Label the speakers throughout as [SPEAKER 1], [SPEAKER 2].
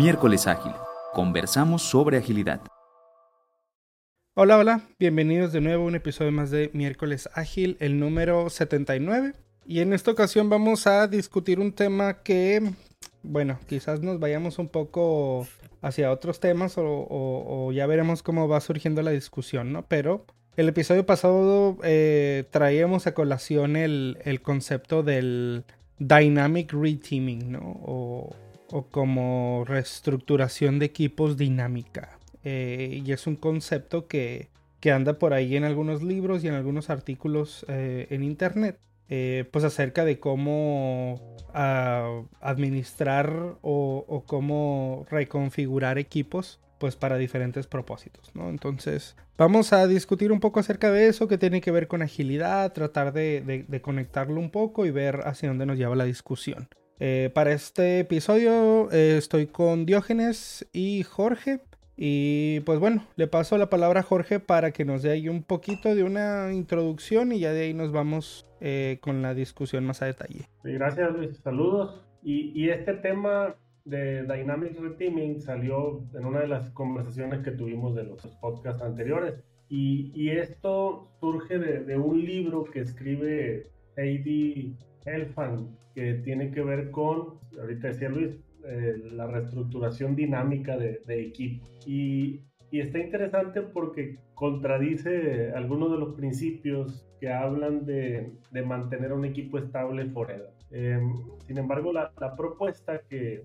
[SPEAKER 1] Miércoles Ágil. Conversamos sobre agilidad.
[SPEAKER 2] Hola, hola. Bienvenidos de nuevo a un episodio más de Miércoles Ágil, el número 79. Y en esta ocasión vamos a discutir un tema que, bueno, quizás nos vayamos un poco hacia otros temas o, ya veremos cómo va surgiendo la discusión, ¿no? Pero el episodio pasado eh, traíamos a colación el, concepto del dynamic reteaming, ¿no? O como reestructuración de equipos dinámica. Eh, y es un concepto que, que, anda por ahí en algunos libros y en algunos artículos eh, en internet. Eh, pues acerca de cómo ah, administrar o, cómo reconfigurar equipos pues para diferentes propósitos. Entonces vamos a discutir un poco acerca de eso que tiene que ver con agilidad, tratar de conectarlo un poco y ver hacia dónde nos lleva la discusión. Eh, para este episodio eh, estoy con Diógenes y Jorge. Y pues bueno, le paso la palabra a Jorge para que nos dé ahí un poquito de una introducción y ya de ahí nos vamos eh, con la discusión más a detalle.
[SPEAKER 3] Gracias Luis, saludos. Y, y este tema de Dynamic Reteaming salió en una de las conversaciones que tuvimos de los podcasts anteriores. Y, y esto surge de, de, un libro que escribe Heidi Elfan, que tiene que ver con, ahorita decía Luis, eh, la reestructuración dinámica de, equipo. Y, está interesante porque contradice algunos de los principios que hablan de, de mantener un equipo estable forever. Em, sin embargo, la, propuesta que,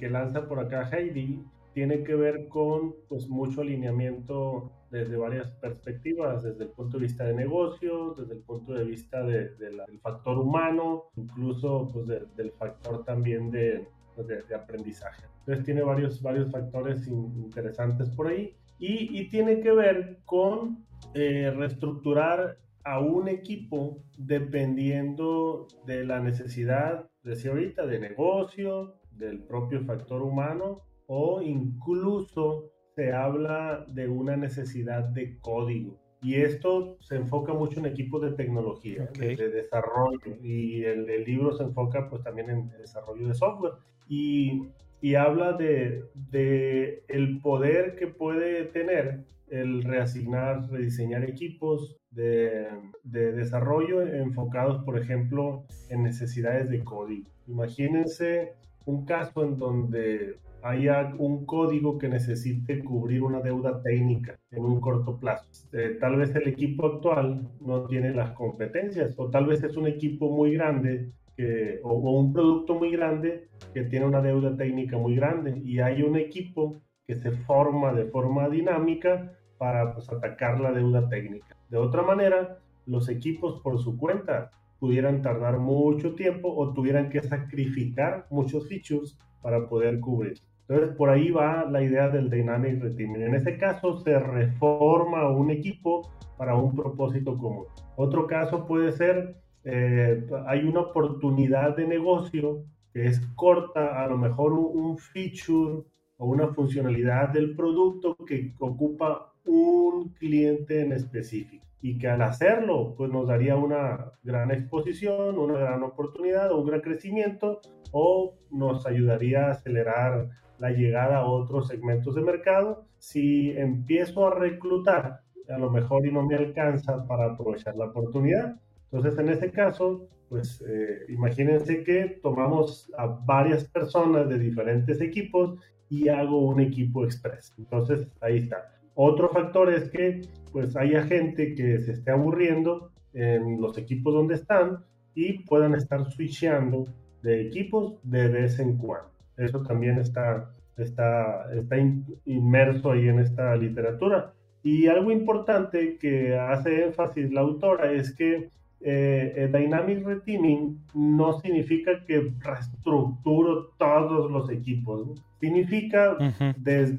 [SPEAKER 3] lanza por acá Heidi tiene que ver con pues, mucho alineamiento desde varias perspectivas, desde el punto de vista de negocios, desde el punto de vista de, del factor humano, incluso pues, del factor también de, pues, de, aprendizaje. Entonces tiene varios, varios factores interesantes por ahí y, y tiene que ver con eh, reestructurar a un equipo dependiendo de la necesidad, decía ahorita, de negocio, del propio factor humano o incluso se habla de una necesidad de código. Y esto se enfoca mucho en equipos de tecnología, de, desarrollo. Y el, libro se enfoca pues también en desarrollo de software. Y, y habla de, de, el poder que puede tener el reasignar, rediseñar equipos de, de desarrollo enfocados, por ejemplo, en necesidades de código. Imagínense un caso en donde haya un código que necesite cubrir una deuda técnica en un corto plazo. Eh, tal vez el equipo actual no tiene las competencias o tal vez es un equipo muy grande que, o, un producto muy grande que tiene una deuda técnica muy grande y hay un equipo que se forma de forma dinámica para pues, atacar la deuda técnica. De otra manera, los equipos por su cuenta pudieran tardar mucho tiempo o tuvieran que sacrificar muchos features para poder cubrir. Entonces, por ahí va la idea del Dynamic Reteaming. En ese caso, se reforma un equipo para un propósito común. Otro caso puede ser, eh, hay una oportunidad de negocio que es corta, a lo mejor un feature o una funcionalidad del producto que ocupa un cliente en específico y que al hacerlo pues nos daría una gran exposición, una gran oportunidad un gran crecimiento o nos ayudaría a acelerar la llegada a otros segmentos de mercado. Si empiezo a reclutar, a lo mejor y no me alcanza para aprovechar la oportunidad. Entonces, en ese caso, pues eh, imagínense que tomamos a varias personas de diferentes equipos y hago un equipo express. Entonces, ahí está. Otro factor es que pues haya gente que se esté aburriendo en los equipos donde están y puedan estar switchando de equipos de vez en cuando. Eso también está, está, está inmerso ahí en esta literatura. Y algo importante que hace énfasis la autora es que eh, Dynamic Reteaming no significa que reestructuro todos los equipos. Significa desde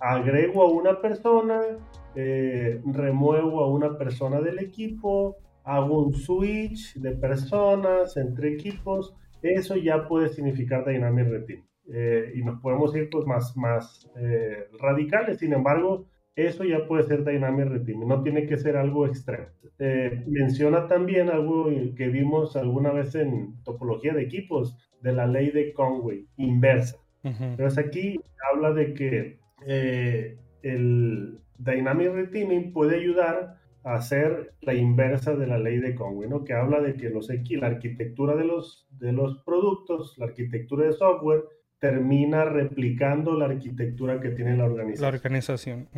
[SPEAKER 3] agrego a una persona, eh, remuevo a una persona del equipo, hago un switch de personas entre equipos. Eso ya puede significar Dynamic Reteaming. Eh, y nos podemos ir pues, más, más eh, radicales. Sin embargo, eso ya puede ser Dynamic Reteaming, no tiene que ser algo extremo. Eh, menciona también algo que vimos alguna vez en topología de equipos, de la ley de Conway, inversa. Entonces aquí habla de que eh, el Dynamic Reteaming puede ayudar a hacer la inversa de la ley de Conway, ¿no? que habla de que los, la arquitectura de los, de los productos, la arquitectura de software, termina replicando la arquitectura que tiene la organización.
[SPEAKER 2] La organización.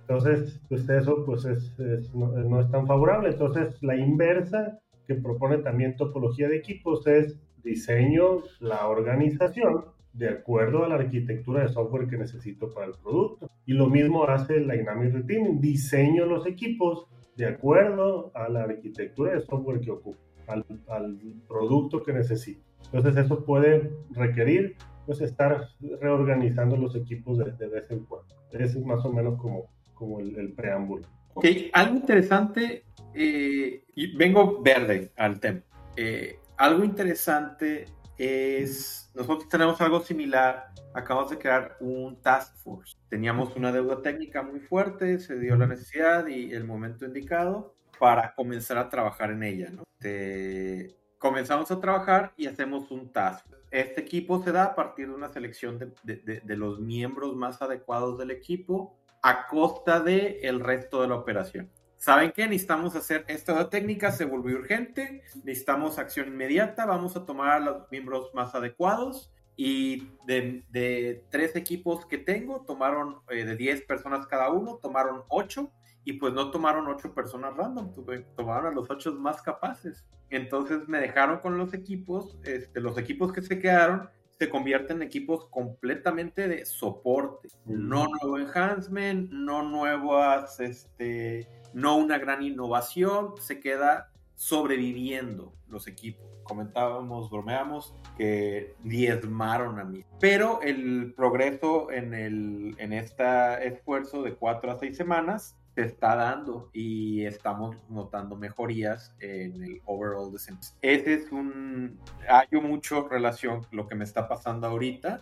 [SPEAKER 3] Entonces, pues eso pues es, no, es tan favorable. Entonces, la inversa que propone también topología de equipos es diseño la organización de acuerdo a la arquitectura de software que necesito para el producto. Y lo mismo hace el Dynamic Reteaming, diseño los equipos de acuerdo a la arquitectura de software que ocupo, al, al producto que necesito. Entonces eso puede requerir pues estar reorganizando los equipos de, vez en cuando. Ese es más o menos como, como el, preámbulo.
[SPEAKER 4] Ok, algo interesante, eh, y vengo verde al tema. Eh, algo interesante es, nosotros tenemos algo similar, acabamos de crear un task force. Teníamos una deuda técnica muy fuerte, se dio la necesidad y el momento indicado para comenzar a trabajar en ella. ¿no? Comenzamos a trabajar y hacemos un task. Este equipo se da a partir de una selección de, de, los miembros más adecuados del equipo a costa del el resto de la operación. ¿Saben qué? Necesitamos hacer esta técnica, se volvió urgente, necesitamos acción inmediata, vamos a tomar a los miembros más adecuados y de, de tres equipos que tengo, tomaron eh, de 10 personas cada uno, tomaron 8 y pues no tomaron 8 personas random, tomaron a los 8 más capaces. Entonces me dejaron con los equipos, este, los equipos que se quedaron se convierten en equipos completamente de soporte, no nuevo enhancement, no nuevas, este, no una gran innovación, se queda sobreviviendo los equipos. Comentábamos, bromeamos que diezmaron a mí. Pero el progreso en, el, en este esfuerzo de cuatro a seis semanas se está dando y estamos notando mejorías en el overall desempeño. Ese es un... Hay mucho relación lo que me está pasando ahorita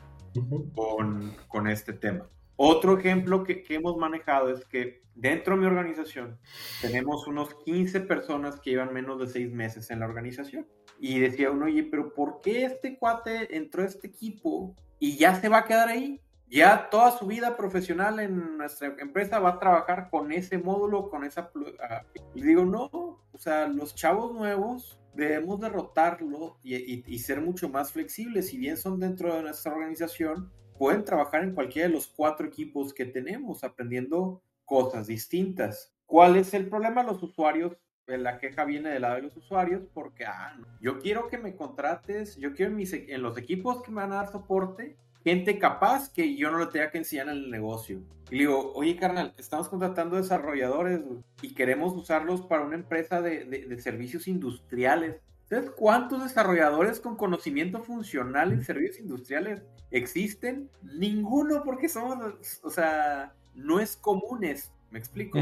[SPEAKER 4] con, con este tema. Otro ejemplo que, que, hemos manejado es que dentro de mi organización tenemos unos 15 personas que llevan menos de 6 meses en la organización. Y decía uno, oye, pero ¿por qué este cuate entró a este equipo y ya se va a quedar ahí? Ya toda su vida profesional en nuestra empresa va a trabajar con ese módulo, con esa... Ah, y digo, no, o sea, los chavos nuevos debemos derrotarlo y, ser mucho más flexibles. Si bien son dentro de nuestra organización, pueden trabajar en cualquiera de los cuatro equipos que tenemos, aprendiendo cosas distintas. ¿Cuál es el problema? Los usuarios la queja viene del lado de los usuarios porque ah, yo quiero que me contrates, yo quiero en, en los equipos que me van a dar soporte, gente capaz que yo no le tenga que enseñar en el negocio. Y le digo, oye, carnal, estamos contratando desarrolladores y queremos usarlos para una empresa de, de, servicios industriales. ¿Sabes cuántos desarrolladores con conocimiento funcional en servicios industriales existen? Ninguno, porque somos, o sea, no es comunes. ¿Me explico?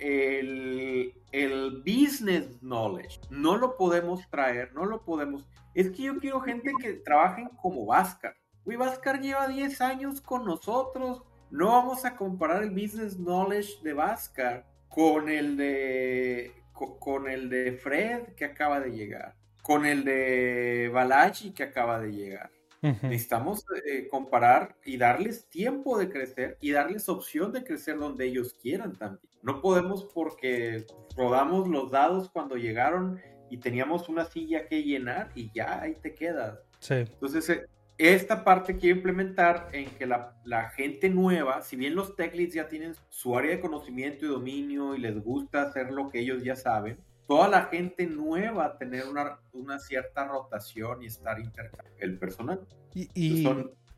[SPEAKER 4] el, el business knowledge no lo podemos traer, no lo podemos. Es que yo quiero gente que trabajen como Vascar Vascar lleva 10 años con nosotros. No vamos a comparar el business knowledge de Vascar con el de con el de Fred que acaba de llegar, con el de Balaji que acaba de llegar. Necesitamos eh, comparar y darles tiempo de crecer y darles opción de crecer donde ellos quieran también. No podemos porque rodamos los dados cuando llegaron y teníamos una silla que llenar y ya ahí te quedas. Sí. Entonces, eh, esta parte quiero implementar en que la, gente nueva, si bien los tech leads ya tienen su área de conocimiento y dominio y les gusta hacer lo que ellos ya saben, toda la gente nueva tener una, una cierta rotación y estar intercambiando el personal.
[SPEAKER 2] Y,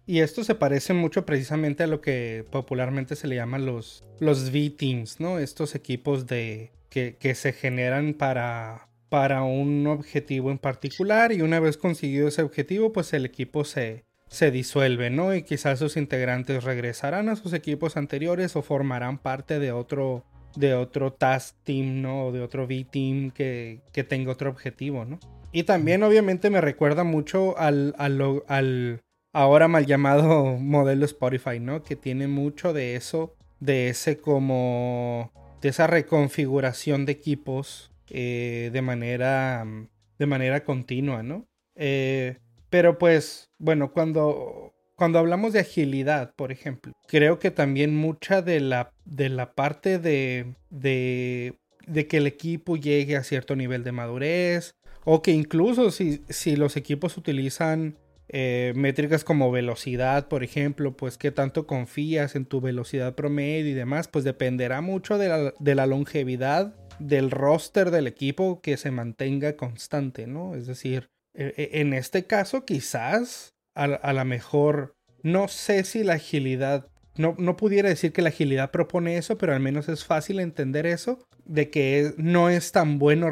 [SPEAKER 2] y, esto se parece mucho precisamente a lo que popularmente se le llama los, los V-Teams, ¿no? Estos equipos de, que, que se generan para para un objetivo en particular y una vez conseguido ese objetivo pues el equipo se, se disuelve, ¿no? Y quizás sus integrantes regresarán a sus equipos anteriores o formarán parte de otro, de otro task team, ¿no? O de otro V-team que, que, tenga otro objetivo, ¿no? Y también obviamente me recuerda mucho al, al, al ahora mal llamado modelo Spotify, ¿no? Que tiene mucho de eso, de ese como, de esa reconfiguración de equipos eh, de, manera, de manera continua, ¿no? Eh, pero pues, bueno, cuando, cuando hablamos de agilidad, por ejemplo, creo que también mucha de la, de la parte de, de, de que el equipo llegue a cierto nivel de madurez, o que incluso si, si los equipos utilizan eh, métricas como velocidad, por ejemplo, pues qué tanto confías en tu velocidad promedio y demás, pues dependerá mucho de la, de la longevidad del roster del equipo que se mantenga constante, ¿no? Es decir, e, e, en este caso quizás a, a lo mejor, no sé si la agilidad, no, no pudiera decir que la agilidad propone eso, pero al menos es fácil entender eso, de que no es tan bueno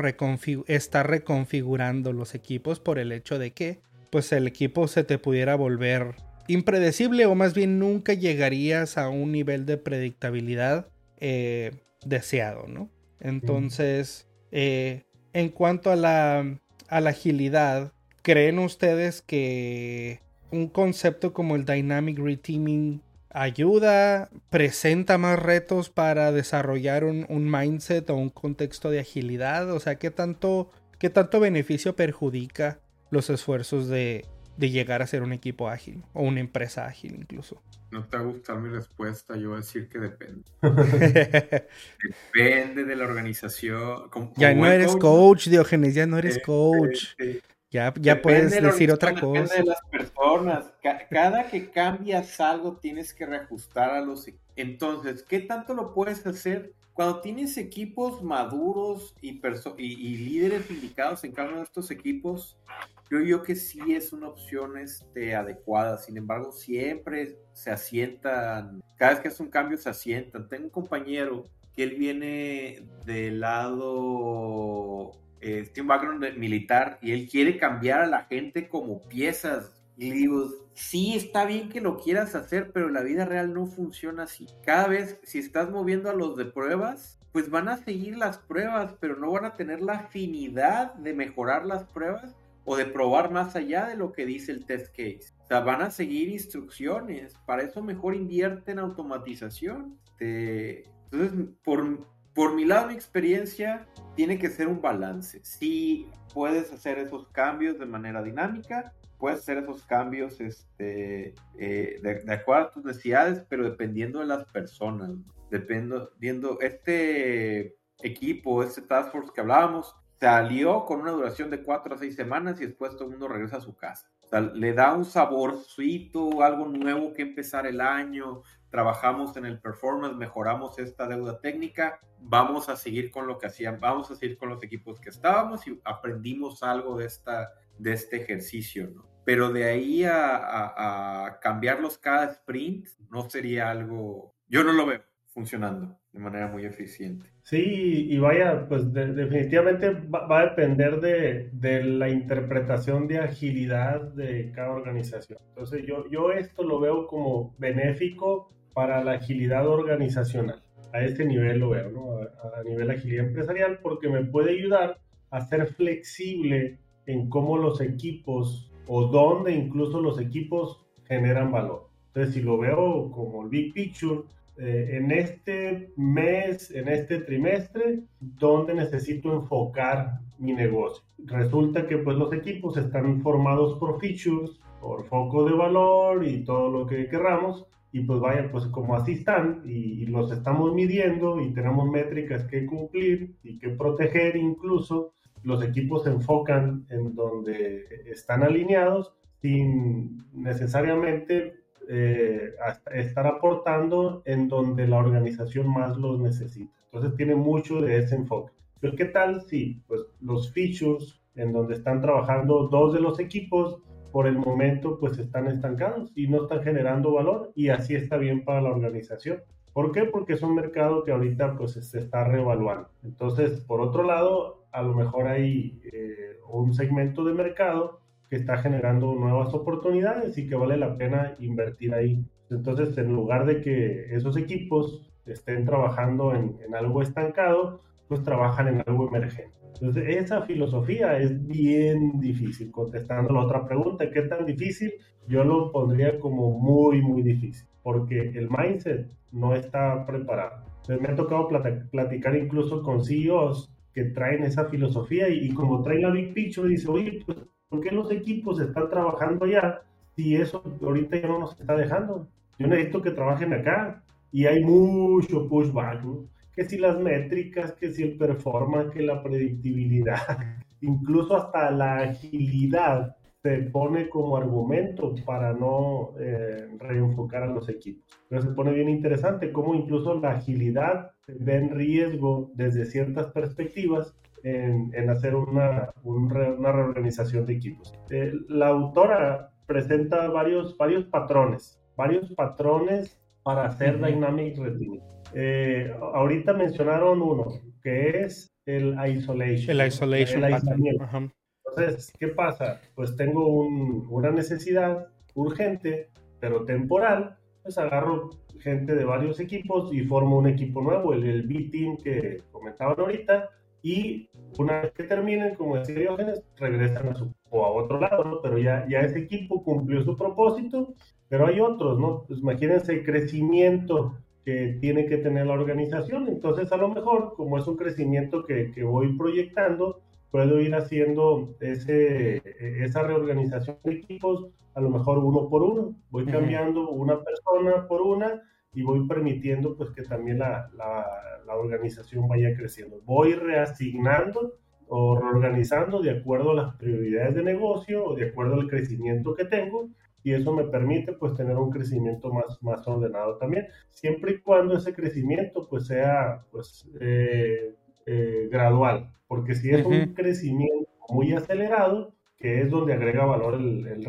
[SPEAKER 2] estar reconfigurando los equipos por el hecho de que pues el equipo se te pudiera volver impredecible o más bien nunca llegarías a un nivel de predictabilidad eh, deseado, ¿no? Entonces, eh, en cuanto a la, a la agilidad, ¿creen ustedes que un concepto como el Dynamic Reteaming ayuda, presenta más retos para desarrollar un, mindset o un contexto de agilidad? O sea, ¿qué tanto, qué tanto beneficio perjudica los esfuerzos de, llegar a ser un equipo ágil o una empresa ágil incluso?
[SPEAKER 4] No te va a gustar mi respuesta, yo voy a decir que depende. depende de la organización.
[SPEAKER 2] ya no eres coach, Diogenes, ya no eres coach. Ya, ya puedes decir otra cosa.
[SPEAKER 4] Depende de las personas. Cada que cambias algo tienes que reajustar a los... E-, Entonces, ¿qué tanto lo puedes hacer? Cuando tienes equipos maduros y, y, líderes indicados en cada uno de estos equipos, creo yo que sí es una opción este, adecuada. Sin embargo, siempre se asientan, cada vez que hace un cambio se asientan. Tengo un compañero que él viene del lado eh, tiene un background militar y él quiere cambiar a la gente como piezas. Y digo, sí, está bien que lo quieras hacer, pero la vida real no funciona así. Cada vez, si estás moviendo a los de pruebas, pues van a seguir las pruebas, pero no van a tener la afinidad de mejorar las pruebas o de probar más allá de lo que dice el test case. O sea, van a seguir instrucciones. Para eso mejor invierte en automatización. Entonces, por, por mi lado, mi experiencia tiene que ser un balance. Si puedes hacer esos cambios de manera dinámica, puedes hacer esos cambios este, eh, de, acuerdo a tus necesidades, pero dependiendo de las personas. Dependiendo, este equipo, este task force que hablábamos, salió con una duración de cuatro a seis semanas y después todo el mundo regresa a su casa. O sea, le da un saborcito, algo nuevo que empezar el año, trabajamos en el performance, mejoramos esta deuda técnica, vamos a seguir con lo que hacían, vamos a seguir con los equipos que estábamos y aprendimos algo de, esta, de este ejercicio, ¿no? Pero de ahí a, cambiarlos cada sprint no sería algo, yo no lo veo funcionando de manera muy eficiente.
[SPEAKER 3] Sí, y vaya, pues definitivamente va, a depender de, de, la interpretación de agilidad de cada organización. Entonces yo, yo esto lo veo como benéfico para la agilidad organizacional. A este nivel lo veo, ¿no? a, nivel agilidad empresarial, porque me puede ayudar a ser flexible en cómo los equipos o dónde incluso los equipos generan valor. Entonces, si lo veo como el big picture, eh, en este mes, en este trimestre, ¿dónde necesito enfocar mi negocio? Resulta que pues los equipos están formados por features, por foco de valor y todo lo que querramos, y pues vaya, pues como así están y, los estamos midiendo y tenemos métricas que cumplir y que proteger incluso, los equipos se enfocan en donde están alineados sin necesariamente eh, estar aportando en donde la organización más los necesita. Entonces tiene mucho de ese enfoque. Pero ¿qué tal si pues, los features en donde están trabajando dos de los equipos por el momento pues están estancados y no están generando valor y así está bien para la organización. ¿Por qué? Porque es un mercado que ahorita pues se está reevaluando. Entonces, por otro lado, a lo mejor hay eh, un segmento de mercado que está generando nuevas oportunidades y que vale la pena invertir ahí. Entonces, en lugar de que esos equipos estén trabajando en, en algo estancado, pues trabajan en algo emergente. Entonces, esa filosofía es bien difícil. Contestando la otra pregunta, ¿qué tan difícil? Yo lo pondría como muy, muy difícil, porque el mindset no está preparado. Me ha tocado platicar incluso con CEOs que traen esa filosofía y, como traen la big picture, dice, oye, pues, ¿por qué los equipos están trabajando ya si eso ahorita ya no nos está dejando? Yo necesito que trabajen acá y hay mucho pushback, que si las métricas, que si el performance, que la predictibilidad, incluso hasta la agilidad se pone como argumento para no eh, reenfocar a los equipos. Entonces se pone bien interesante cómo incluso la agilidad ve en riesgo desde ciertas perspectivas en, en hacer una, una, reorganización de equipos. Eh, la autora presenta varios, varios patrones, varios patrones para hacer Dynamic Retinue. Eh, ahorita mencionaron uno, que es el isolation.
[SPEAKER 2] El isolation.
[SPEAKER 3] El aislamiento. Entonces, ¿qué pasa? Pues tengo una necesidad urgente, pero temporal, pues agarro gente de varios equipos y formo un equipo nuevo, el, el B-Team que comentaban ahorita, y una vez que terminen, como decía Diógenes, regresan a su o a otro lado, ¿no? Pero ya, ya ese equipo cumplió su propósito, pero hay otros, ¿no? Pues imagínense el crecimiento que tiene que tener la organización, entonces a lo mejor, como es un crecimiento que, que voy proyectando, puedo ir haciendo ese, esa reorganización de equipos, a lo mejor uno por uno, voy cambiando una persona por una y voy permitiendo pues que también la, la, la organización vaya creciendo. Voy reasignando o reorganizando de acuerdo a las prioridades de negocio o de acuerdo al crecimiento que tengo y eso me permite pues tener un crecimiento más, más ordenado también, siempre y cuando ese crecimiento pues sea pues eh, eh, gradual, porque si es un crecimiento muy acelerado, que es donde agrega valor el, el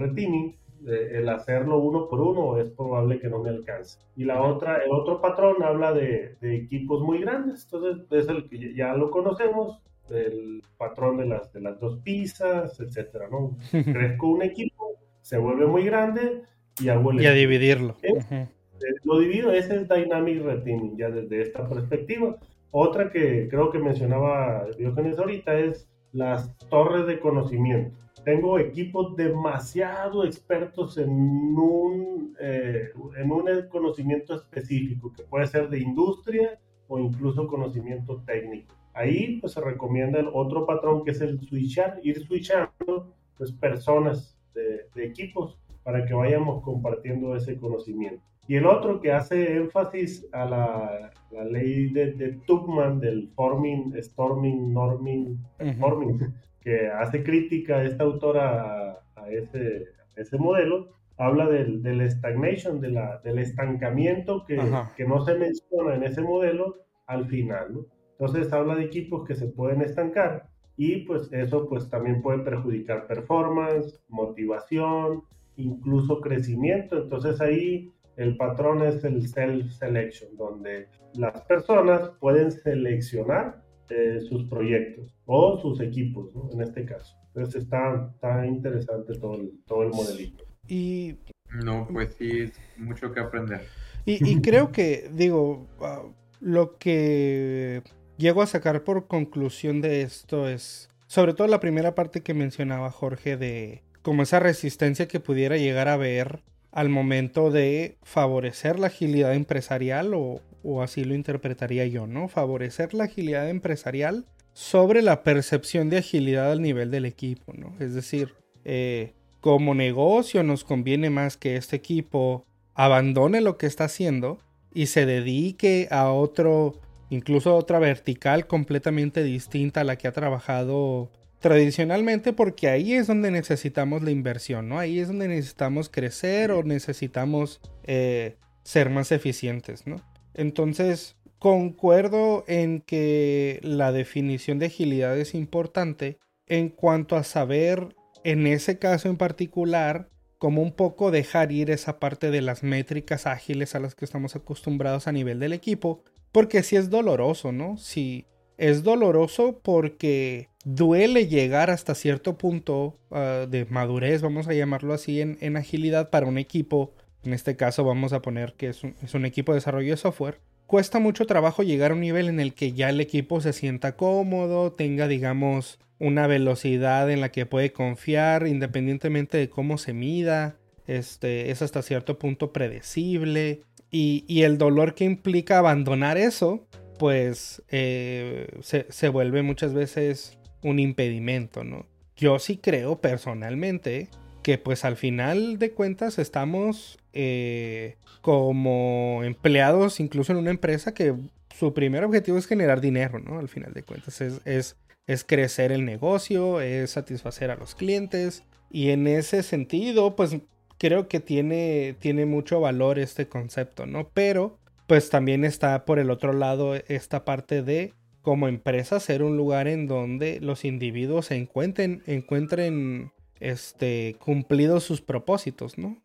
[SPEAKER 3] el hacerlo uno por uno es probable que no me alcance. Y la otra, el otro patrón habla de, de equipos muy grandes, entonces es el que ya lo conocemos, el patrón de las, de las dos pizzas, etcétera, ¿no? Crezco un equipo, se vuelve muy grande y hago
[SPEAKER 2] Y a dividirlo.
[SPEAKER 3] Eh, lo divido, ese es Dynamic Retiming, ya desde esta perspectiva. Otra que creo que mencionaba Diógenes ahorita es las torres de conocimiento. Tengo equipos demasiado expertos en un, eh, en un conocimiento específico, que puede ser de industria o incluso conocimiento técnico. Ahí pues se recomienda el otro patrón que es el switchar, ir switchando pues, personas de, equipos para que vayamos compartiendo ese conocimiento. Y el otro que hace énfasis a la, la ley de, de, Tuchman del forming, storming, norming, forming, que hace crítica a esta autora a, ese, ese modelo, habla del, del stagnation, de la, del estancamiento que, que no se menciona en ese modelo al final, ¿no? Entonces habla de equipos que se pueden estancar y pues eso pues también puede perjudicar performance, motivación, incluso crecimiento. Entonces ahí el patrón es el self-selection, donde las personas pueden seleccionar eh, sus proyectos o sus equipos, en este caso. Entonces está, está interesante todo el, todo el modelito.
[SPEAKER 2] Y...
[SPEAKER 4] No, pues sí, mucho que aprender.
[SPEAKER 2] Y, creo que, digo, ah, lo que llego a sacar por conclusión de esto es, sobre todo la primera parte que mencionaba Jorge de como esa resistencia que pudiera llegar a haber al momento de favorecer la agilidad empresarial o, así lo interpretaría yo, ¿no? Favorecer la agilidad empresarial sobre la percepción de agilidad al nivel del equipo, ¿no? Es decir, eh, como negocio nos conviene más que este equipo abandone lo que está haciendo y se dedique a otro incluso otra vertical completamente distinta a la que ha trabajado tradicionalmente porque ahí es donde necesitamos la inversión, ¿no? Ahí es donde necesitamos crecer o necesitamos eh, ser más eficientes, ¿no? Entonces, concuerdo en que la definición de agilidad es importante en cuanto a saber, en ese caso en particular, cómo un poco dejar ir esa parte de las métricas ágiles a las que estamos acostumbrados a nivel del equipo porque si es doloroso, ¿no? Si es doloroso porque duele llegar hasta cierto punto ah, de madurez, vamos a llamarlo así, en, agilidad para un equipo. En este caso vamos a poner que es un, equipo de desarrollo de software. Cuesta mucho trabajo llegar a un nivel en el que ya el equipo se sienta cómodo, tenga, digamos, una velocidad en la que puede confiar independientemente de cómo se mida. Este, es hasta cierto punto predecible. Y, el dolor que implica abandonar eso, pues eh, se, vuelve muchas veces un impedimento, ¿no? Yo sí creo personalmente que pues al final de cuentas estamos eh, como empleados incluso en una empresa que su primer objetivo es generar dinero, ¿no? Al final de cuentas es, es, es crecer el negocio, es satisfacer a los clientes y en ese sentido pues creo que tiene, tiene mucho valor este concepto, ¿no? Pero pues también está por el otro lado esta parte de como empresa ser un lugar en donde los individuos se encuentren, encuentren este, cumplidos sus propósitos, ¿no?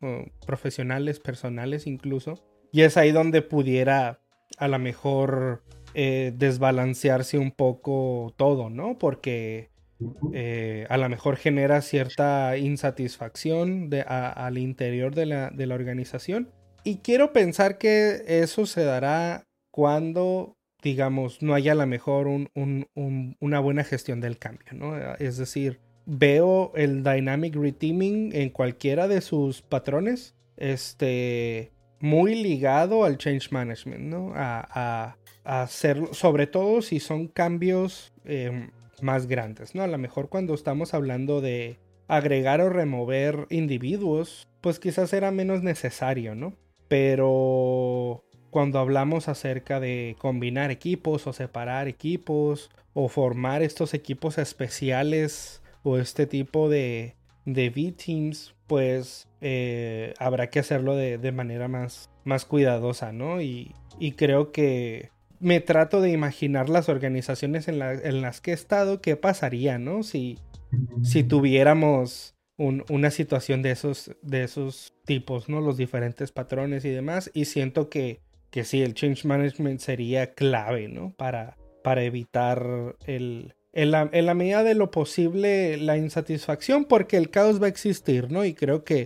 [SPEAKER 2] profesionales, personales incluso. Y es ahí donde pudiera a lo mejor eh, desbalancearse un poco todo, ¿no? Porque eh, a lo mejor genera cierta insatisfacción de, al interior de la, de la organización. Y quiero pensar que eso se dará cuando digamos, no haya a lo mejor una buena gestión del cambio, ¿no? Es decir, veo el dynamic reteaming en cualquiera de sus patrones, este, muy ligado al change management, ¿no? A, hacerlo, sobre todo si son cambios em, más grandes, ¿no? A lo mejor cuando estamos hablando de agregar o remover individuos, pues quizás era menos necesario, ¿no? Pero cuando hablamos acerca de combinar equipos o separar equipos o formar estos equipos especiales o este tipo de, de V-Teams, pues eh, habrá que hacerlo de, manera más, más cuidadosa, ¿no? Y, creo que me trato de imaginar las organizaciones en, las que he estado, qué pasaría, ¿no? Si, si tuviéramos una situación de esos, de esos tipos, ¿no? Los diferentes patrones y demás. Y siento que, que sí, el change management sería clave, ¿no? Para, para evitar el, en la, medida de lo posible la insatisfacción porque el caos va a existir, ¿no? Y creo que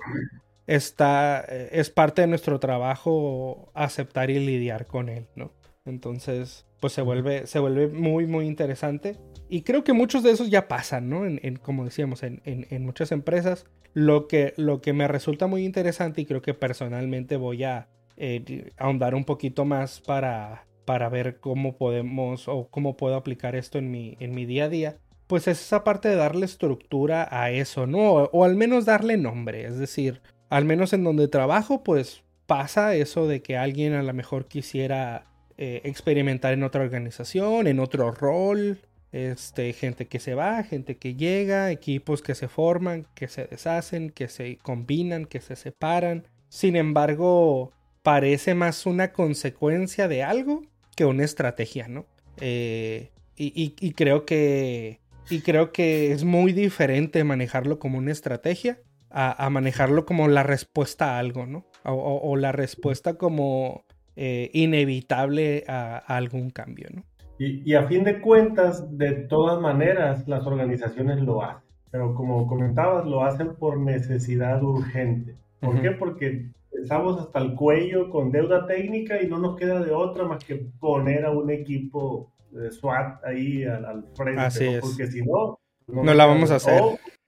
[SPEAKER 2] está, eh, es parte de nuestro trabajo aceptar y lidiar con él, ¿no? Entonces, pues se vuelve, se vuelve muy, muy interesante. Y creo que muchos de esos ya pasan, ¿no? En, como decíamos, en, muchas empresas. Lo que, lo que me resulta muy interesante y creo que personalmente voy a eh, ahondar un poquito más para para ver cómo podemos o cómo puedo aplicar esto en mi, en mi día a día, pues es esa parte de darle estructura a eso, ¿no? O, al menos darle nombre, es decir, al menos en donde trabajo, pues pasa eso de que alguien a lo mejor quisiera eh, experimentar en otra organización, en otro rol, este, gente que se va, gente que llega, equipos que se forman, que se deshacen, que se combinan, que se separan. Sin embargo, parece más una consecuencia de algo que una estrategia, ¿no? Eh, y, creo que, y creo que es muy diferente manejarlo como una estrategia a, manejarlo como la respuesta a algo, ¿no? O, la respuesta como eh, inevitable a, algún cambio, ¿no?
[SPEAKER 3] Y, a fin de cuentas, de todas maneras, las organizaciones lo hacen. Pero como comentabas, lo hacen por necesidad urgente. ¿Por qué? Porque estamos hasta el cuello con deuda técnica y no nos queda de otra más que poner a un equipo de SWAT ahí al, frente.
[SPEAKER 2] Así es.
[SPEAKER 3] Porque si no,
[SPEAKER 2] no, la vamos a hacer.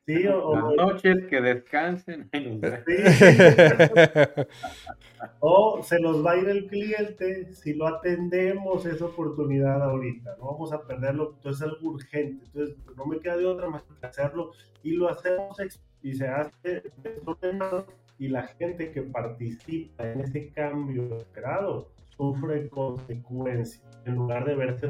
[SPEAKER 4] Sí, o, noches que descansen.
[SPEAKER 3] o se nos va a ir el cliente si lo atendemos esa oportunidad ahorita. No vamos a perderlo. Entonces es algo urgente. Entonces no me queda de otra más que hacerlo y lo hacemos y se hace y la gente que participa en ese cambio esperado sufre consecuencias en lugar de verse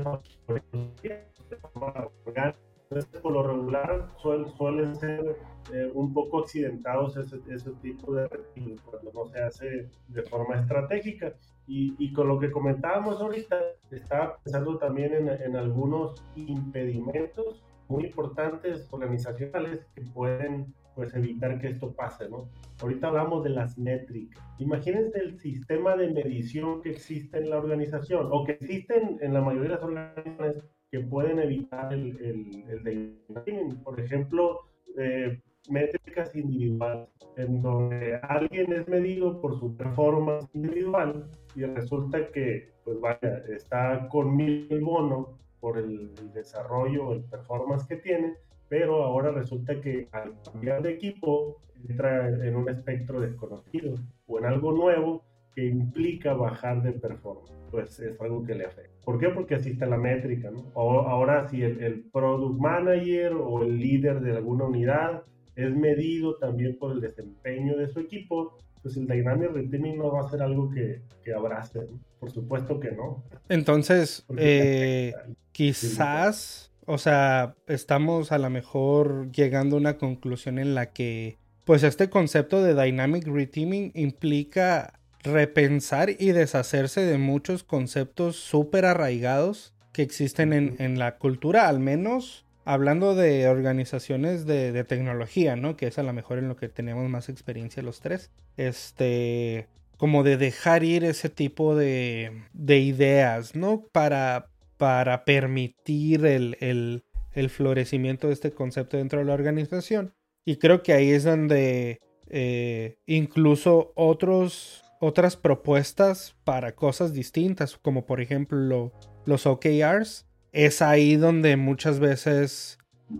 [SPEAKER 3] por lo regular suelen, ser eh, un poco accidentados ese, ese tipo de retiros cuando no se hace de forma estratégica. Y, y, con lo que comentábamos ahorita, estaba pensando también en, en algunos impedimentos muy importantes organizacionales que pueden pues evitar que esto pase, ¿no? Ahorita hablamos de las métricas. Imagínense el sistema de medición que existe en la organización o que existen en la mayoría de las organizaciones que pueden evitar el, el, el Por ejemplo, eh, métricas individuales, en donde alguien es medido por su performance individual y resulta que, pues vaya, está con mil bono por el, el desarrollo, el performance que tiene, pero ahora resulta que al cambiar de equipo entra en un espectro desconocido o en algo nuevo que implica bajar de performance. Pues es algo que le afecta. ¿Por qué? Porque así está la métrica, ¿no? Ahora si el, product manager o el líder de alguna unidad es medido también por el desempeño de su equipo, pues el Dynamic Reteaming no va a ser algo que, que abrace. Por supuesto que no.
[SPEAKER 2] Entonces, eh, quizás, o sea, estamos a lo mejor llegando a una conclusión en la que, pues este concepto de Dynamic Reteaming implica repensar y deshacerse de muchos conceptos súper arraigados que existen en, en, la cultura, al menos hablando de organizaciones de, tecnología, ¿no? Que es a lo mejor en lo que tenemos más experiencia los tres. Este, como de dejar ir ese tipo de, de ideas, ¿no? Para, para permitir el, el, el, florecimiento de este concepto dentro de la organización. Y creo que ahí es donde eh, incluso otros, otras propuestas para cosas distintas, como por ejemplo los OKRs, es ahí donde muchas veces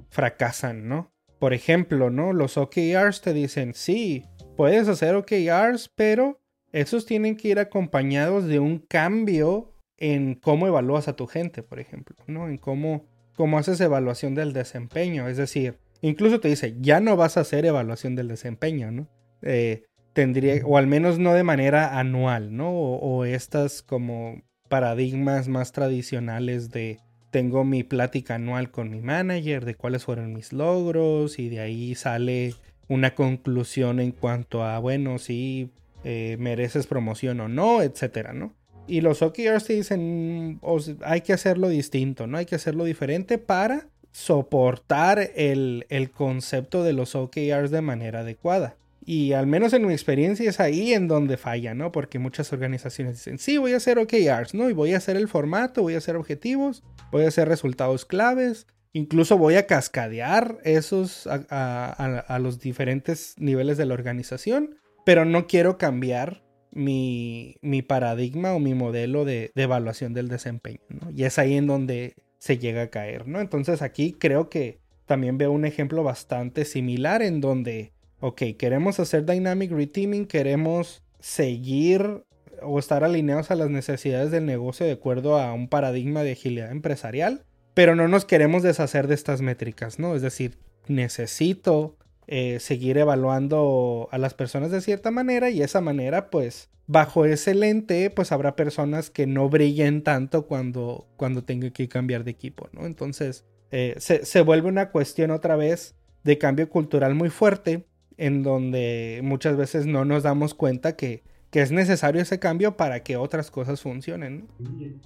[SPEAKER 2] fracasan, ¿no? Por ejemplo, ¿no? Los OKRs te dicen, sí, puedes hacer OKRs, pero esos tienen que ir acompañados de un cambio en cómo evalúas a tu gente, por ejemplo, ¿no? En cómo, cómo haces evaluación del desempeño. Es decir, incluso te dice, ya no vas a hacer evaluación del desempeño, ¿no? Eh, tendría, o al menos no de manera anual, ¿no? o estas como paradigmas más tradicionales de tengo mi plática anual con mi manager de cuáles fueron mis logros y de ahí sale una conclusión en cuanto a, bueno, si eh, mereces promoción o no, etcétera, ¿no? Y los OKRs te dicen, hay que hacerlo distinto, ¿no? Hay que hacerlo diferente para soportar el, el concepto de los OKRs de manera adecuada. Y al menos en mi experiencia es ahí en donde falla, ¿no? Porque muchas organizaciones dicen, sí, voy a hacer OKRs, ¿no? Y voy a hacer el formato, voy a hacer objetivos, voy a hacer resultados claves, incluso voy a cascadear esos a, los diferentes niveles de la organización, pero no quiero cambiar mi, paradigma o mi modelo de, de, evaluación del desempeño, ¿no? Y es ahí en donde se llega a caer, ¿no? Entonces aquí creo que también veo un ejemplo bastante similar en donde ok, queremos hacer dynamic reteaming, queremos seguir o estar alineados a las necesidades del negocio de acuerdo a un paradigma de agilidad empresarial, pero no nos queremos deshacer de estas métricas, ¿no? Es decir, necesito eh, seguir evaluando a las personas de cierta manera y esa manera, pues, bajo ese lente, pues habrá personas que no brillen tanto cuando, cuando tenga que cambiar de equipo, ¿no? Entonces, eh, se, se vuelve una cuestión otra vez de cambio cultural muy fuerte en donde muchas veces no nos damos cuenta que, es necesario ese cambio para que otras cosas funcionen.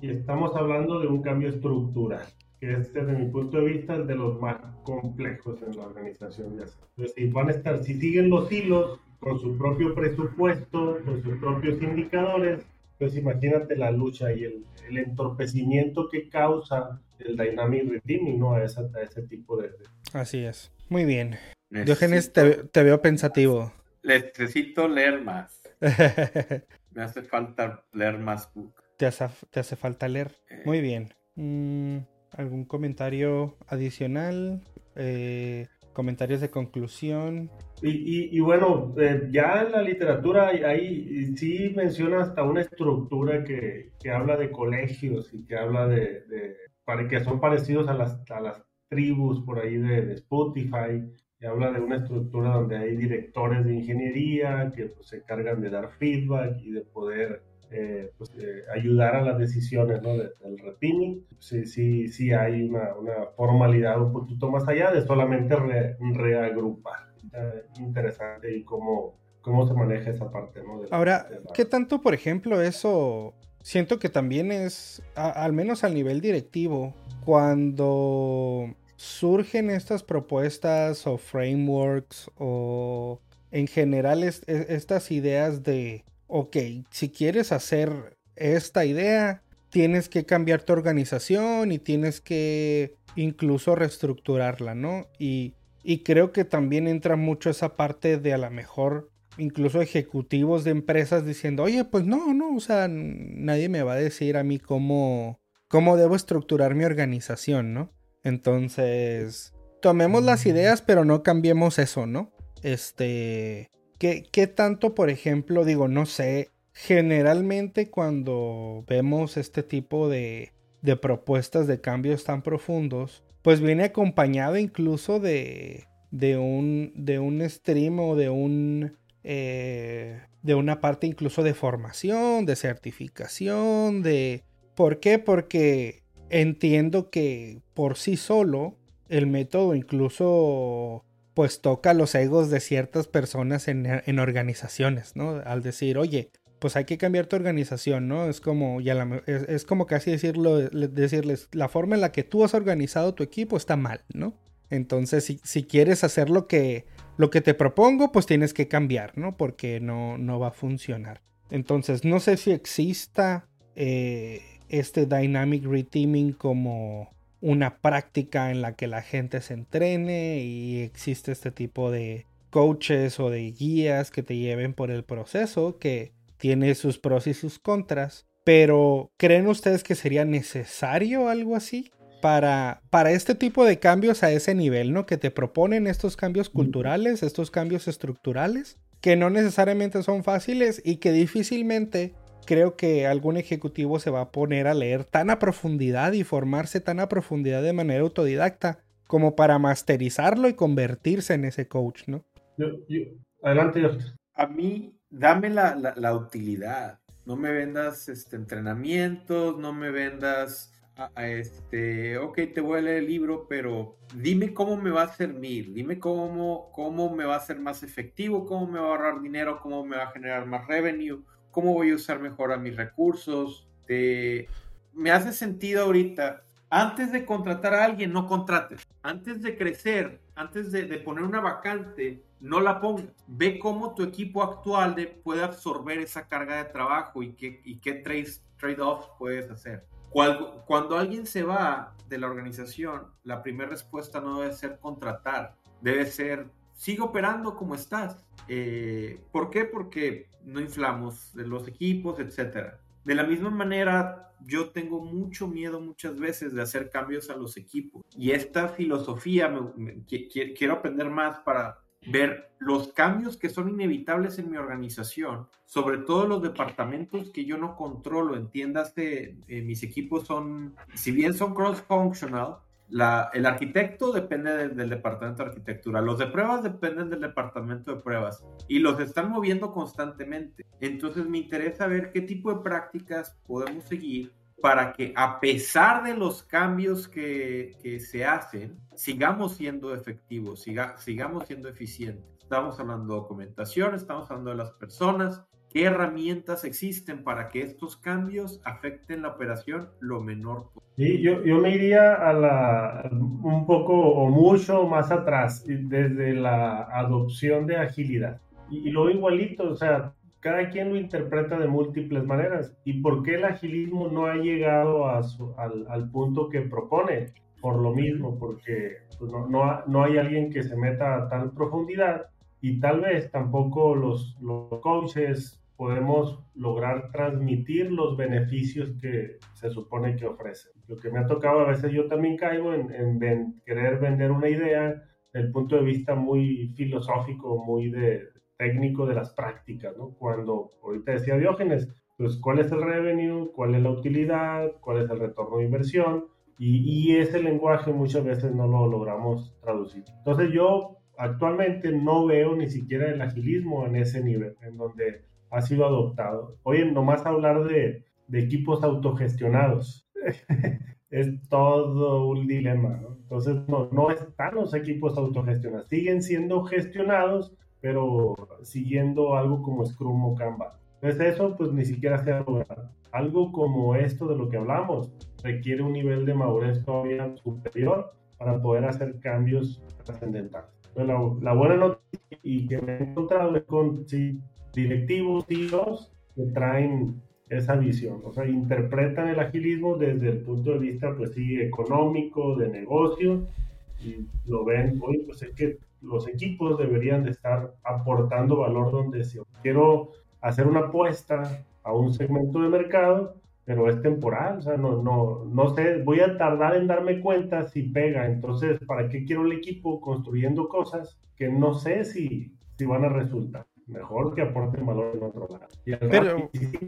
[SPEAKER 3] Y, estamos hablando de un cambio estructural, que es desde mi punto de vista el de los más complejos en la organización. Entonces, si van a estar, si siguen los hilos con su propio presupuesto, con sus propios indicadores, pues imagínate la lucha y el, entorpecimiento que causa el dynamic redeeming, ¿no? A, a ese tipo de...
[SPEAKER 2] Así es. Muy bien. Diógenes, te, veo pensativo.
[SPEAKER 4] Necesito leer más. Me hace falta leer más book.
[SPEAKER 2] Te hace, falta leer. Eh. Muy bien. Mm, ¿Algún comentario adicional? Eh, comentarios de conclusión.
[SPEAKER 3] Y, bueno, eh, ya en la literatura ahí sí menciona hasta una estructura que, habla de colegios y que habla de, que son parecidos a las, a las tribus por ahí de Spotify y habla de una estructura donde hay directores de ingeniería que pues, se encargan de dar feedback y de poder eh, pues, eh, ayudar a las decisiones ¿no? del repining. Sí, sí, sí hay una, una, formalidad un poquito más allá de solamente reagrupar. interesante y cómo, cómo se maneja esa parte. ¿no?
[SPEAKER 2] Ahora, ¿qué tanto, por ejemplo, eso siento que también es, al menos al nivel directivo, cuando surgen estas propuestas o frameworks o en general estas ideas de, ok, si quieres hacer esta idea, tienes que cambiar tu organización y tienes que incluso reestructurarla, ¿no? Y, y creo que también entra mucho esa parte de a lo mejor incluso ejecutivos de empresas diciendo, oye, pues no, no, o sea, nadie me va a decir a mí cómo, cómo debo estructurar mi organización, ¿no? Entonces, tomemos las ideas, pero no cambiemos eso, ¿no? Este, ¿qué, qué tanto, por ejemplo, digo, no sé, generalmente cuando vemos este tipo de, de propuestas de cambios tan profundos, pues viene acompañado incluso de, de un, de un stream o de un... Eh, de una parte incluso de formación, de certificación, de... ¿Por qué? Porque entiendo que por sí solo el método incluso pues toca los egos de ciertas personas en, organizaciones, ¿no? Al decir, oye, pues hay que cambiar tu organización, ¿no? Es como, ya es, como casi decirlo, decirles, la forma en la que tú has organizado tu equipo está mal, ¿no? Entonces, si, si quieres hacer lo que, lo que te propongo, pues tienes que cambiar, ¿no? Porque no, no va a funcionar. Entonces, no sé si exista eh, este Dynamic Reteaming como una práctica en la que la gente se entrene y existe este tipo de coaches o de guías que te lleven por el proceso que tiene sus pros y sus contras. Pero ¿creen ustedes que sería necesario algo así? Para, para, este tipo de cambios a ese nivel, ¿no? Que te proponen estos cambios culturales, estos cambios estructurales, que no necesariamente son fáciles y que difícilmente creo que algún ejecutivo se va a poner a leer tan a profundidad y formarse tan a profundidad de manera autodidacta como para masterizarlo y convertirse en ese coach, ¿no?
[SPEAKER 3] adelante,
[SPEAKER 4] A mí, dame la, utilidad. No me vendas este, entrenamientos, no me vendas a, este, ok, te voy a leer el libro, pero dime cómo me va a servir, dime cómo, cómo me va a ser más efectivo, cómo me va a ahorrar dinero, cómo me va a generar más revenue cómo voy a usar mejor a mis recursos. Me hace sentido ahorita, antes de contratar a alguien, no contrates. Antes de crecer, antes de, poner una vacante, no la pongas. Ve cómo tu equipo actual puede absorber esa carga de trabajo y qué, y qué trade-offs puedes hacer. Cuando, cuando alguien se va de la organización, la primera respuesta no debe ser contratar, debe ser sigue operando como estás. Eh, ¿Por qué? Porque no inflamos los equipos, etcétera. De la misma manera, yo tengo mucho miedo muchas veces de hacer cambios a los equipos. Y esta filosofía quiero aprender más para ver los cambios que son inevitables en mi organización, sobre todo los departamentos que yo no controlo. Entiéndase, eh, mis equipos son, si bien son cross-functional, el arquitecto depende del, departamento de arquitectura, los de pruebas dependen del departamento de pruebas y los están moviendo constantemente. Entonces me interesa ver qué tipo de prácticas podemos seguir para que a pesar de los cambios que, se hacen, sigamos siendo efectivos, sigamos siendo eficientes. Estamos hablando de documentación, estamos hablando de las personas, ¿Qué herramientas existen para que estos cambios afecten la operación lo menor
[SPEAKER 3] posible? yo, yo me iría a la, un poco o mucho más atrás, desde la adopción de agilidad. Y, lo igualito, o sea, cada quien lo interpreta de múltiples maneras. ¿Y por qué el agilismo no ha llegado a al, al, punto que propone? Por lo mismo, porque pues, no, no, no, hay alguien que se meta a tal profundidad y tal vez tampoco los, los coaches podemos lograr transmitir los beneficios que se supone que ofrece. Lo que me ha tocado a veces yo también caigo en, en querer vender una idea del punto de vista muy filosófico, muy de, técnico de las prácticas, ¿no? Cuando ahorita decía Diógenes, pues cuál es el revenue, cuál es la utilidad, cuál es el retorno de inversión, y, y ese lenguaje muchas veces no lo logramos traducir. Entonces yo actualmente no veo ni siquiera el agilismo en ese nivel, en donde ha sido adoptado. Oye, nomás hablar de, de equipos autogestionados es todo un dilema, ¿no? Entonces, no, no están los equipos autogestionados, siguen siendo gestionados, pero siguiendo algo como Scrum o Kanban. Entonces, eso pues ni siquiera se ha logrado. Algo como esto de lo que hablamos requiere un nivel de madurez todavía superior para poder hacer cambios trascendentales. La, la, buena noticia y que me he encontrado es con sí, directivos, CEOs que traen esa visión, o sea, interpretan el agilismo desde el punto de vista, pues sí, económico, de negocio, y lo ven, oye, pues es que los equipos deberían de estar aportando valor donde se quiero hacer una apuesta a un segmento de mercado, pero es temporal, o sea, no, no, no sé, voy a tardar en darme cuenta si pega, entonces, ¿para qué quiero el equipo construyendo cosas que no sé si, si van a resultar? mejor que aporten valor en otro lado. Y Pero... si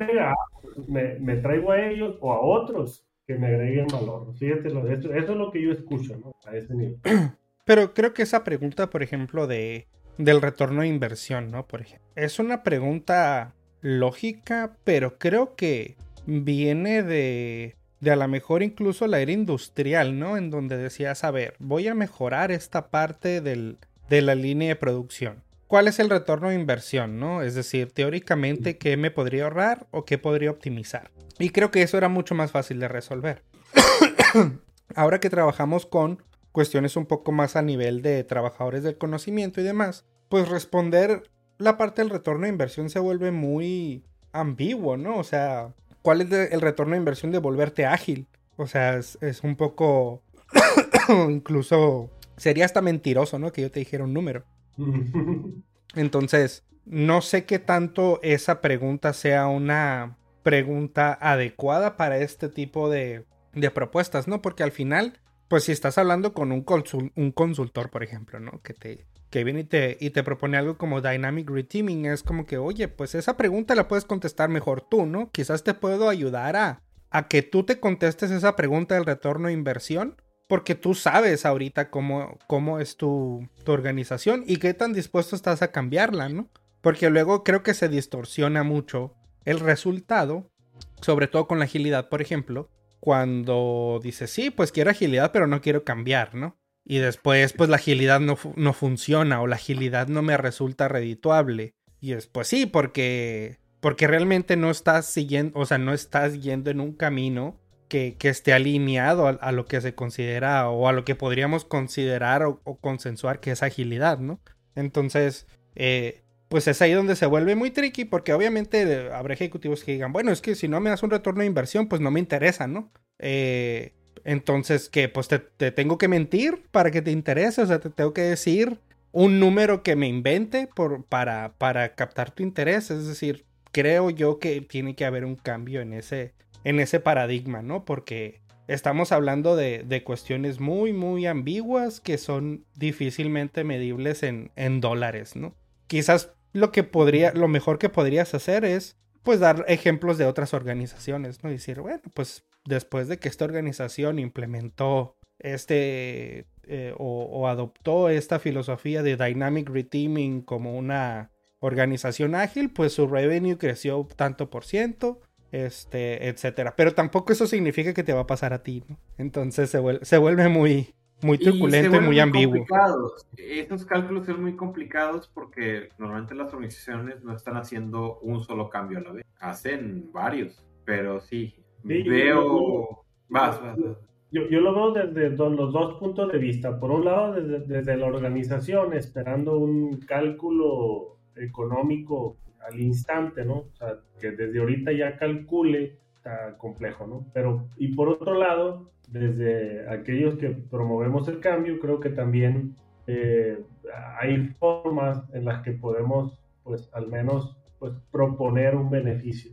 [SPEAKER 3] me, me, traigo a ellos o a otros que me agreguen valor. Fíjate, eso, eso es lo que yo escucho, ¿no? A ese nivel.
[SPEAKER 2] Pero creo que esa pregunta, por ejemplo, de del retorno de inversión, ¿no? Por ejemplo, es una pregunta lógica, pero creo que viene de de a lo mejor incluso la era industrial, ¿no? En donde decías, a ver, voy a mejorar esta parte del, de la línea de producción. ¿Cuál es el retorno de inversión, no? Es decir, teóricamente, ¿qué me podría ahorrar o qué podría optimizar? Y creo que eso era mucho más fácil de resolver. Ahora que trabajamos con cuestiones un poco más a nivel de trabajadores del conocimiento y demás, pues responder la parte del retorno de inversión se vuelve muy ambiguo, ¿no? O sea, ¿cuál es el retorno de inversión de volverte ágil? O sea, es, un poco, incluso, sería hasta mentiroso, ¿no? Que yo te dijera un número. Entonces, no sé qué tanto esa pregunta sea una pregunta adecuada para este tipo de, de propuestas, ¿no? Porque al final, pues si estás hablando con un, un consultor, por ejemplo, ¿no? Que te, que viene y te, y te propone algo como Dynamic Reteaming, es como que, oye, pues esa pregunta la puedes contestar mejor tú, ¿no? Quizás te puedo ayudar a, a que tú te contestes esa pregunta del retorno de inversión, porque tú sabes ahorita cómo, cómo es tu, tu organización y qué tan dispuesto estás a cambiarla, ¿no? Porque luego creo que se distorsiona mucho el resultado, sobre todo con la agilidad, por ejemplo, cuando dices, sí, pues quiero agilidad, pero no quiero cambiar, ¿no? Y después pues la agilidad no, no, funciona o la agilidad no me resulta redituable. Y es pues sí, porque, porque realmente no estás siguiendo, o sea, no estás yendo en un camino que, que esté alineado a, lo que se considera o a lo que podríamos considerar o, consensuar que es agilidad, ¿no? Entonces, eh, pues es ahí donde se vuelve muy tricky porque obviamente habrá ejecutivos que digan, bueno, es que si no me das un retorno de inversión, pues no me interesa, ¿no? Eh, entonces, que pues te, tengo que mentir para que te interese, o sea, te tengo que decir un número que me invente por, para, para captar tu interés. Es decir, creo yo que tiene que haber un cambio en ese, en ese paradigma, ¿no? Porque estamos hablando de, de cuestiones muy, muy ambiguas que son difícilmente medibles en, en dólares, ¿no? Quizás lo que podría, lo mejor que podrías hacer es pues dar ejemplos de otras organizaciones, ¿no? Decir, bueno, pues después de que esta organización implementó este eh, o, adoptó esta filosofía de Dynamic Reteaming como una organización ágil, pues su revenue creció tanto por ciento, este, etcétera. Pero tampoco eso significa que te va a pasar a ti, ¿no? Entonces se vuelve, se vuelve muy, muy truculento y, muy ambiguo.
[SPEAKER 4] Estos cálculos son muy complicados porque normalmente las organizaciones no están haciendo un solo cambio a la vez, hacen varios, pero sí, veo más.
[SPEAKER 3] Yo, yo, lo veo desde los dos puntos de vista. Por un lado, desde, desde, la organización, esperando un cálculo económico al instante, ¿no? O sea, que desde ahorita ya calcule, está complejo, ¿no? Pero, y por otro lado, desde aquellos que promovemos el cambio, creo que también eh, hay formas en las que podemos, pues, al menos, pues, proponer un beneficio,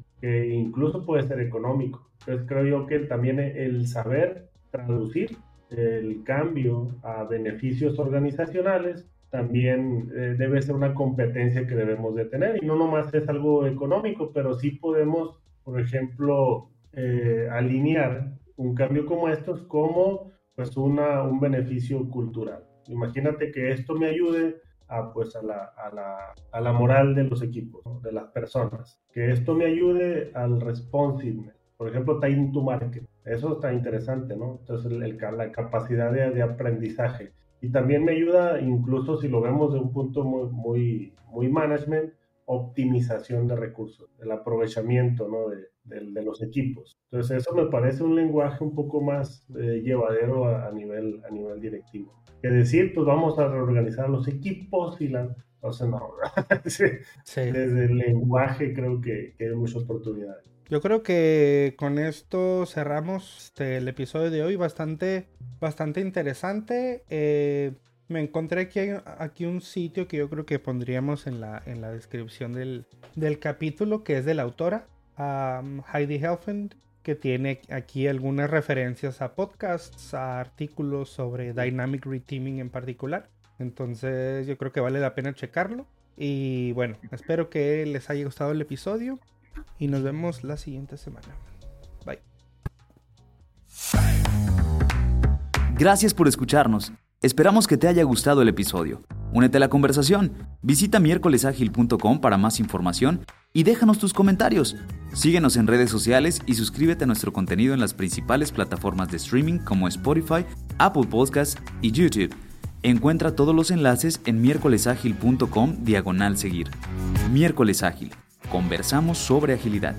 [SPEAKER 3] incluso puede ser económico. Entonces creo yo que también el saber traducir el cambio a beneficios organizacionales también eh, debe ser una competencia que debemos de tener y no nomás es algo económico, pero sí podemos, por ejemplo, eh, alinear un cambio como estos como pues una, un beneficio cultural. Imagínate que esto me ayude a, pues, a, la, a, la, a la moral de los equipos, de las personas, que esto me ayude al responsiveness, por ejemplo, time to market. Eso está interesante, ¿no? Entonces, el, la capacidad de, de, aprendizaje. Y también me ayuda, incluso si lo vemos de un punto muy, muy, muy management, optimización de recursos, el aprovechamiento ¿no? de, de, los equipos. Entonces, eso me parece un lenguaje un poco más eh, llevadero a, nivel, a nivel directivo. Que decir, pues vamos a reorganizar los equipos y la... Entonces, no, desde el lenguaje creo que, que hay muchas oportunidades.
[SPEAKER 2] Yo creo que con esto cerramos este, el episodio de hoy bastante, bastante interesante. Eh, me encontré aquí, aquí un sitio que yo creo que pondríamos en la, en la descripción del, del capítulo, que es de la autora, Heidi Helfand, que tiene aquí algunas referencias a podcasts, a artículos sobre Dynamic Reteaming en particular. Entonces yo creo que vale la pena checarlo. Y bueno, espero que les haya gustado el episodio y nos vemos la siguiente semana. Bye.
[SPEAKER 1] Gracias por escucharnos. Esperamos que te haya gustado el episodio. Únete a la conversación. Visita miércolesagil.com para más información y déjanos tus comentarios. Síguenos en redes sociales y suscríbete a nuestro contenido en las principales plataformas de streaming como Spotify, Apple Podcasts y YouTube. Encuentra todos los enlaces en miércolesagil.com diagonal seguir. Miércoles Ágil. Conversamos sobre agilidad.